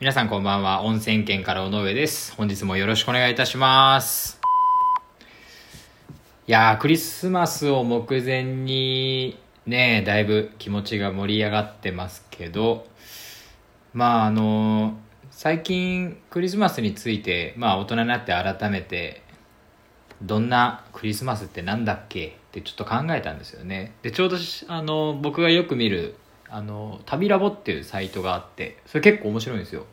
皆さんこんばんは。温泉県から尾上です。本日もよろしくお願いいたします。いやー、クリスマスを目前にね、だいぶ気持ちが盛り上がってますけど、まああの最近クリスマスについて、まあ大人になって改めて、どんなクリスマスってなんだっけってちょっと考えたんですよね。で、ちょうどあの僕がよく見るあの旅ラボっていうサイトがあってそれ結構面白いんですよ。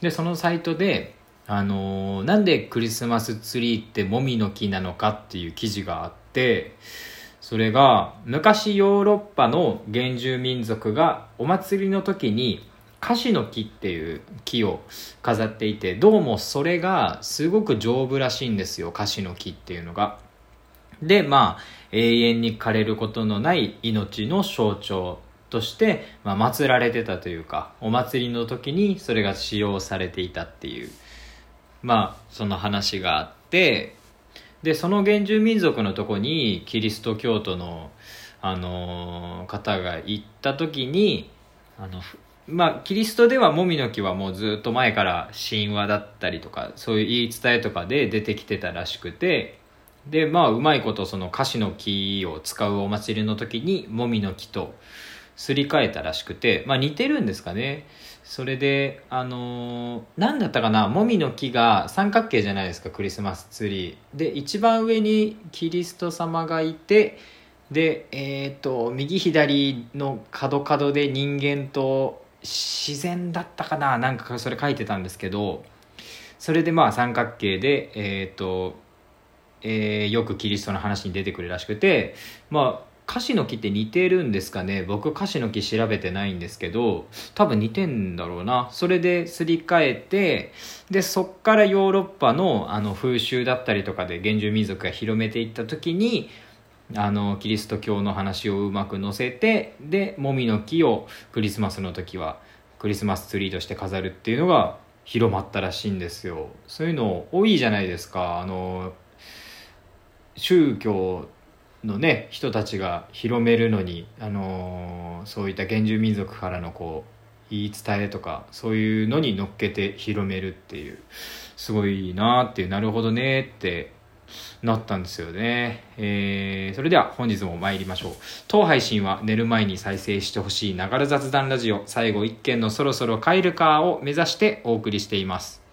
でそのサイトであのなんでクリスマスツリーってもみの木なのかっていう記事があってそれが昔ヨーロッパの原住民族がお祭りの時にカシの木っていう木を飾っていてどうもそれがすごく丈夫らしいんですよカシの木っていうのが。でまあ永遠に枯れることのない命の象徴として、まあ、祀られてたというかお祭りの時にそれが使用されていたっていうまあその話があってでその原住民族のとこにキリスト教徒の、あのー方が行った時にあのまあキリストではもみの木はもうずっと前から神話だったりとかそういう言い伝えとかで出てきてたらしくてでまあうまいことそのカシの木を使うお祭りの時にもみの木とすり替えたらしくて、まあ、似てるんですかね。それであのー、何だったかな。もみの木が三角形じゃないですかクリスマスツリー。で一番上にキリスト様がいてでえっ、と右左の角角で人間と自然だったかな。なんかそれ書いてたんですけどそれでまあ三角形でえっ、とえーよくキリストの話に出てくるらしくてまあカシの木って似てるんですかね？僕カシの木調べてないんですけど多分似てんだろうな。それですり替えてでそっからヨーロッパのあの風習だったりとかで原住民族が広めていった時にあのキリスト教の話をうまく載せてでもみの木をクリスマスの時はクリスマスツリーとして飾るっていうのが広まったらしいんですよ。そういうの多いじゃないですか。あの宗教のね人たちが広めるのに、あのーそういった原住民族からのこう言い伝えとかそういうのに乗っけて広めるっていうすごいなーっていうなるほどねってなったんですよね、えーそれでは本日も参りましょう。当配信は寝る前に再生してほしいながら雑談ラジオ。最後一件のそろそろ帰るかを目指してお送りしています。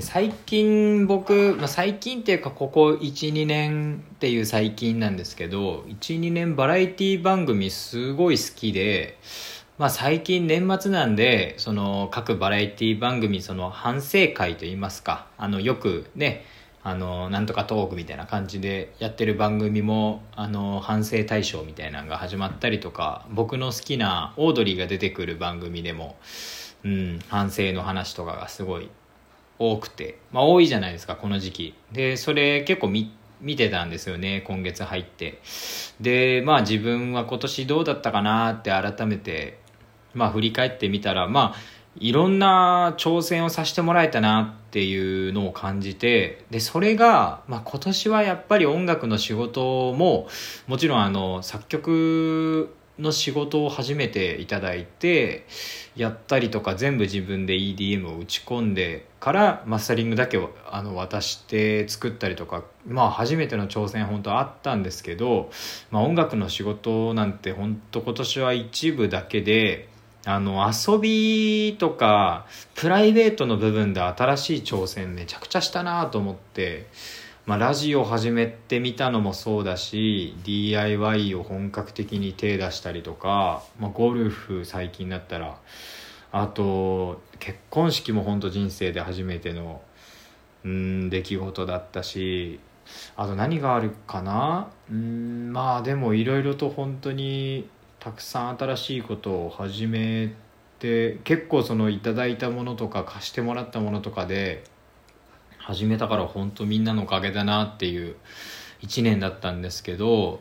最近僕、まあ、最近っていうかここ12年っていう最近なんですけど12年バラエティ番組すごい好きで、まあ、最近年末なんでその各バラエティ番組その反省会といいますかあのよくねあのなんとかトークみたいな感じでやってる番組もあの反省大賞みたいなのが始まったりとか僕の好きなオードリーが出てくる番組でも、うん、反省の話とかがすごい多くて、まあ多いじゃないですか、この時期。で、それ結構見、見てたんですよね、今月入って。で、まあ自分は今年どうだったかなって改めて、まあ振り返ってみたら、まあいろんな挑戦をさせてもらえたなっていうのを感じて、で、それが、まあ今年はやっぱり音楽の仕事も、もちろんあの、作曲の仕事を初めていただいてやったりとか全部自分で EDM を打ち込んでからマスタリングだけをあの渡して作ったりとかまあ初めての挑戦本当あったんですけど、まあ、音楽の仕事なんて本当今年は一部だけであの遊びとかプライベートの部分で新しい挑戦めちゃくちゃしたなと思って。まあ、ラジオ始めてみたのもそうだし DIY を本格的に手出したりとか、まあ、ゴルフ最近だったらあと結婚式も本当人生で初めてのうん出来事だったしあと何があるかな？うんまあでもいろいろと本当にたくさん新しいことを始めて結構そのいただいたものとか貸してもらったものとかで始めたから本当みんなのおかげだなっていう1年だったんですけど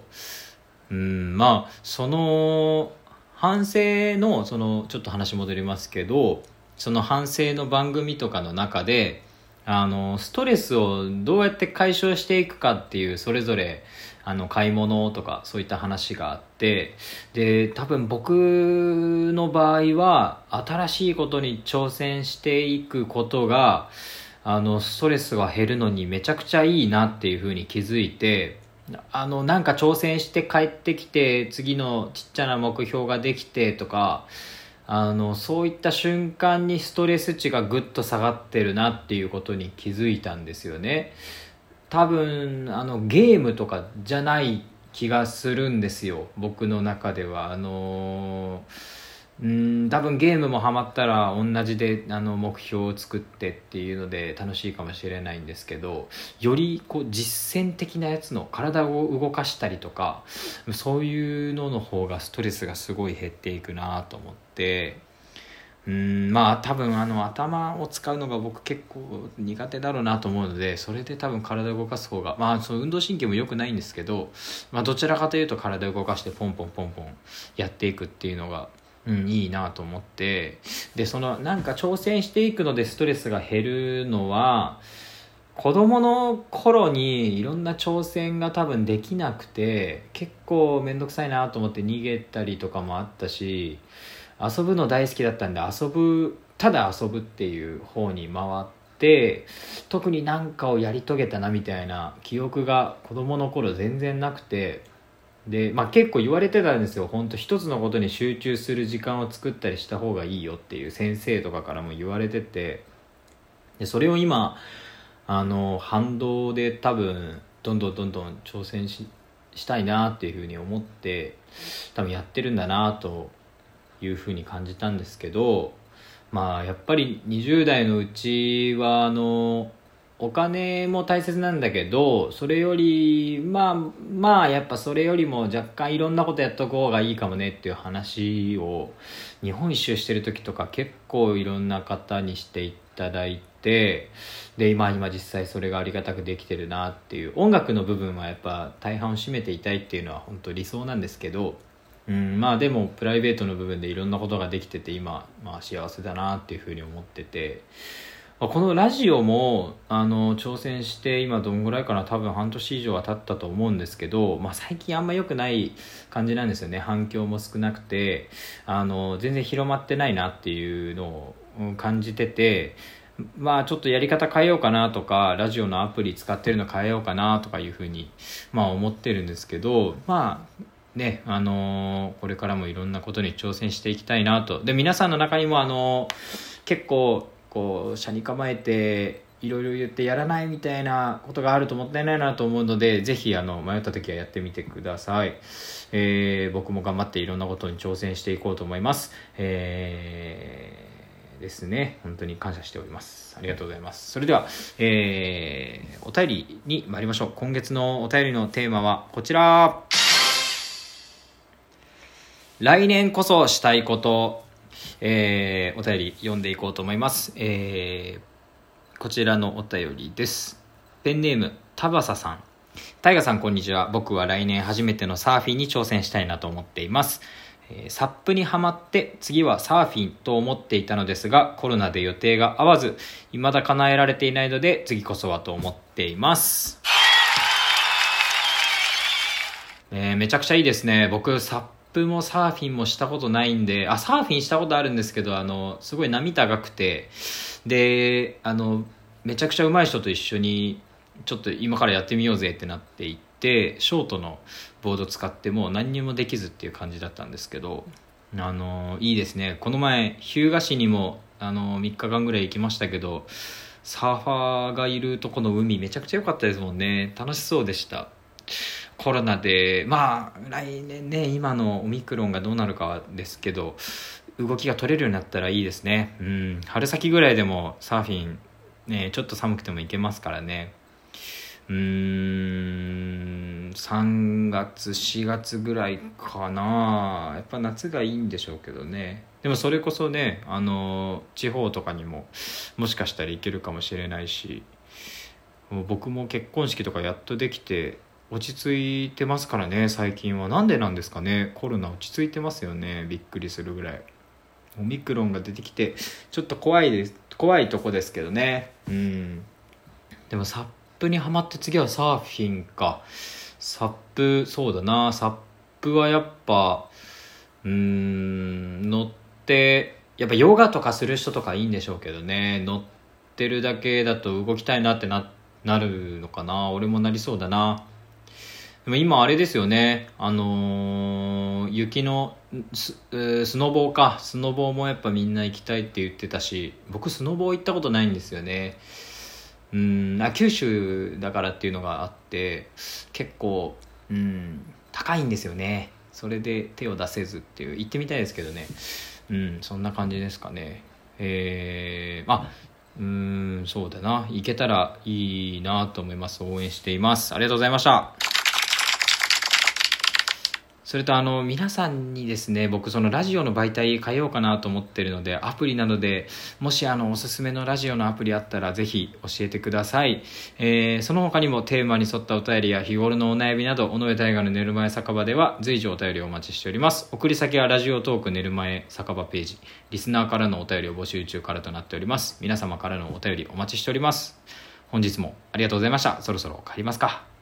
うんまあその反省のそのちょっと話戻りますけどその反省の番組とかの中であのストレスをどうやって解消していくかっていうそれぞれあの買い物とかそういった話があってで多分僕の場合は新しいことに挑戦していくことがあのストレスが減るのにめちゃくちゃいいなっていうふうに気づいてあのなんか挑戦して帰ってきて次のちっちゃな目標ができてとかあのそういった瞬間にストレス値がぐっと下がってるなっていうことに気づいたんですよね。多分あのゲームとかじゃない気がするんですよ僕の中では。あのーうん多分ゲームもハマったら同じであの目標を作ってっていうので楽しいかもしれないんですけどよりこう実践的なやつの体を動かしたりとかそういうのの方がストレスがすごい減っていくなと思ってうんまあ多分あの頭を使うのが僕結構苦手だろうなと思うのでそれで多分体を動かす方がまあその運動神経も良くないんですけど、まあ、どちらかというと体を動かしてポンポンポンポンやっていくっていうのがうん、いいなと思って。でそのなんか挑戦していくのでストレスが減るのは子供の頃にいろんな挑戦が多分できなくて結構面倒くさいなと思って逃げたりとかもあったし遊ぶの大好きだったんで遊ぶただ遊ぶっていう方に回って特に何かをやり遂げたなみたいな記憶が子供の頃全然なくてで、まあ、結構言われてたんですよ。本当一つのことに集中する時間を作ったりした方がいいよっていう先生とかからも言われてて。でそれを今あの反動で多分どんどんどんどん挑戦ししたいなっていうふうに思って多分やってるんだなというふうに感じたんですけどまあやっぱり20代のうちはあのお金も大切なんだけどそれよりまあまあやっぱそれよりも若干いろんなことやっとく方がいいかもねっていう話を日本一周してる時とか結構いろんな方にしていただいてで今今実際それがありがたくできてるなっていう音楽の部分はやっぱ大半を占めていたいっていうのは本当理想なんですけどうん、まあでもプライベートの部分でいろんなことができてて今、まあ、幸せだなっていうふうに思っててこのラジオもあの挑戦して今どんぐらいかな多分半年以上は経ったと思うんですけど、まあ、最近あんま良くない感じなんですよね反響も少なくてあの全然広まってないなっていうのを感じててまあちょっとやり方変えようかなとかラジオのアプリ使ってるの変えようかなとかいうふうにまあ思ってるんですけどまあね、あのー、これからもいろんなことに挑戦していきたいなと。で、皆さんの中にも、あのー、結構、こう、車に構えて、いろいろ言ってやらないみたいなことがあるともったいないなと思うので、ぜひ、あの、迷った時はやってみてください。えー、僕も頑張っていろんなことに挑戦していこうと思います。えー、ですね。本当に感謝しております。ありがとうございます。それでは、えー、お便りに参りましょう。今月のお便りのテーマはこちら。来年こそしたいこと、えー、お便り読んでいこうと思います。えー、こちらのお便りです。ペンネーム、田バサさん。タイガさん、こんにちは。僕は来年初めてのサーフィンに挑戦したいなと思っています。えー、サップにはまって次はサーフィンと思っていたのですがコロナで予定が合わず未だ叶えられていないので次こそはと思っています、えー、めちゃくちゃいいですね僕サップもサーフィンもしたことないんで、あ、サーフィンしたことあるんですけど、あの、すごい波高くて、で、あの、めちゃくちゃ上手い人と一緒に、ちょっと今からやってみようぜってなっていって、ショートのボード使っても何にもできずっていう感じだったんですけど、あの、いいですね。この前、日向市にも、あの、3日間ぐらい行きましたけど、サーファーがいるとこの海めちゃくちゃ良かったですもんね。楽しそうでした。コロナでまあ来年ね今のオミクロンがどうなるかですけど動きが取れるようになったらいいですね。うん。春先ぐらいでもサーフィンねちょっと寒くても行けますからね。うーん。3月4月ぐらいかな。やっぱ夏がいいんでしょうけどね。でもそれこそねあの地方とかにももしかしたら行けるかもしれないしもう僕も結婚式とかやっとできて落ち着いてますからね最近は。なんでなんですかね。コロナ落ち着いてますよね。びっくりするぐらい。オミクロンが出てきてちょっと怖いです。怖いとこですけどね。うん。でもサップにはまって次はサーフィンか。サップそうだな。サップはやっぱうん乗ってやっぱヨガとかする人とかいいんでしょうけどね。乗ってるだけだと動きたいなってななるのかな。俺もなりそうだな。でも今あれですよね。あのー雪のススノボーか。スノボーもやっぱみんな行きたいって言ってたし僕スノボー行ったことないんですよね。うん九州だからっていうのがあって結構うん高いんですよね。それで手を出せずっていう。行ってみたいですけどね。うんそんな感じですかね。えー、あうーんそうだな。行けたらいいなと思います。応援しています。ありがとうございました。それとあの皆さんにですね僕そのラジオの媒体変えようかなと思ってるのでアプリなどでもしあのおすすめのラジオのアプリあったらぜひ教えてください、えーその他にもテーマに沿ったお便りや日頃のお悩みなど尾上大河の寝る前酒場では随時お便りをお待ちしております。送り先はラジオトーク寝る前酒場ページ。リスナーからのお便りを募集中からとなっております。皆様からのお便りお待ちしております。本日もありがとうございました。そろそろ帰りますか。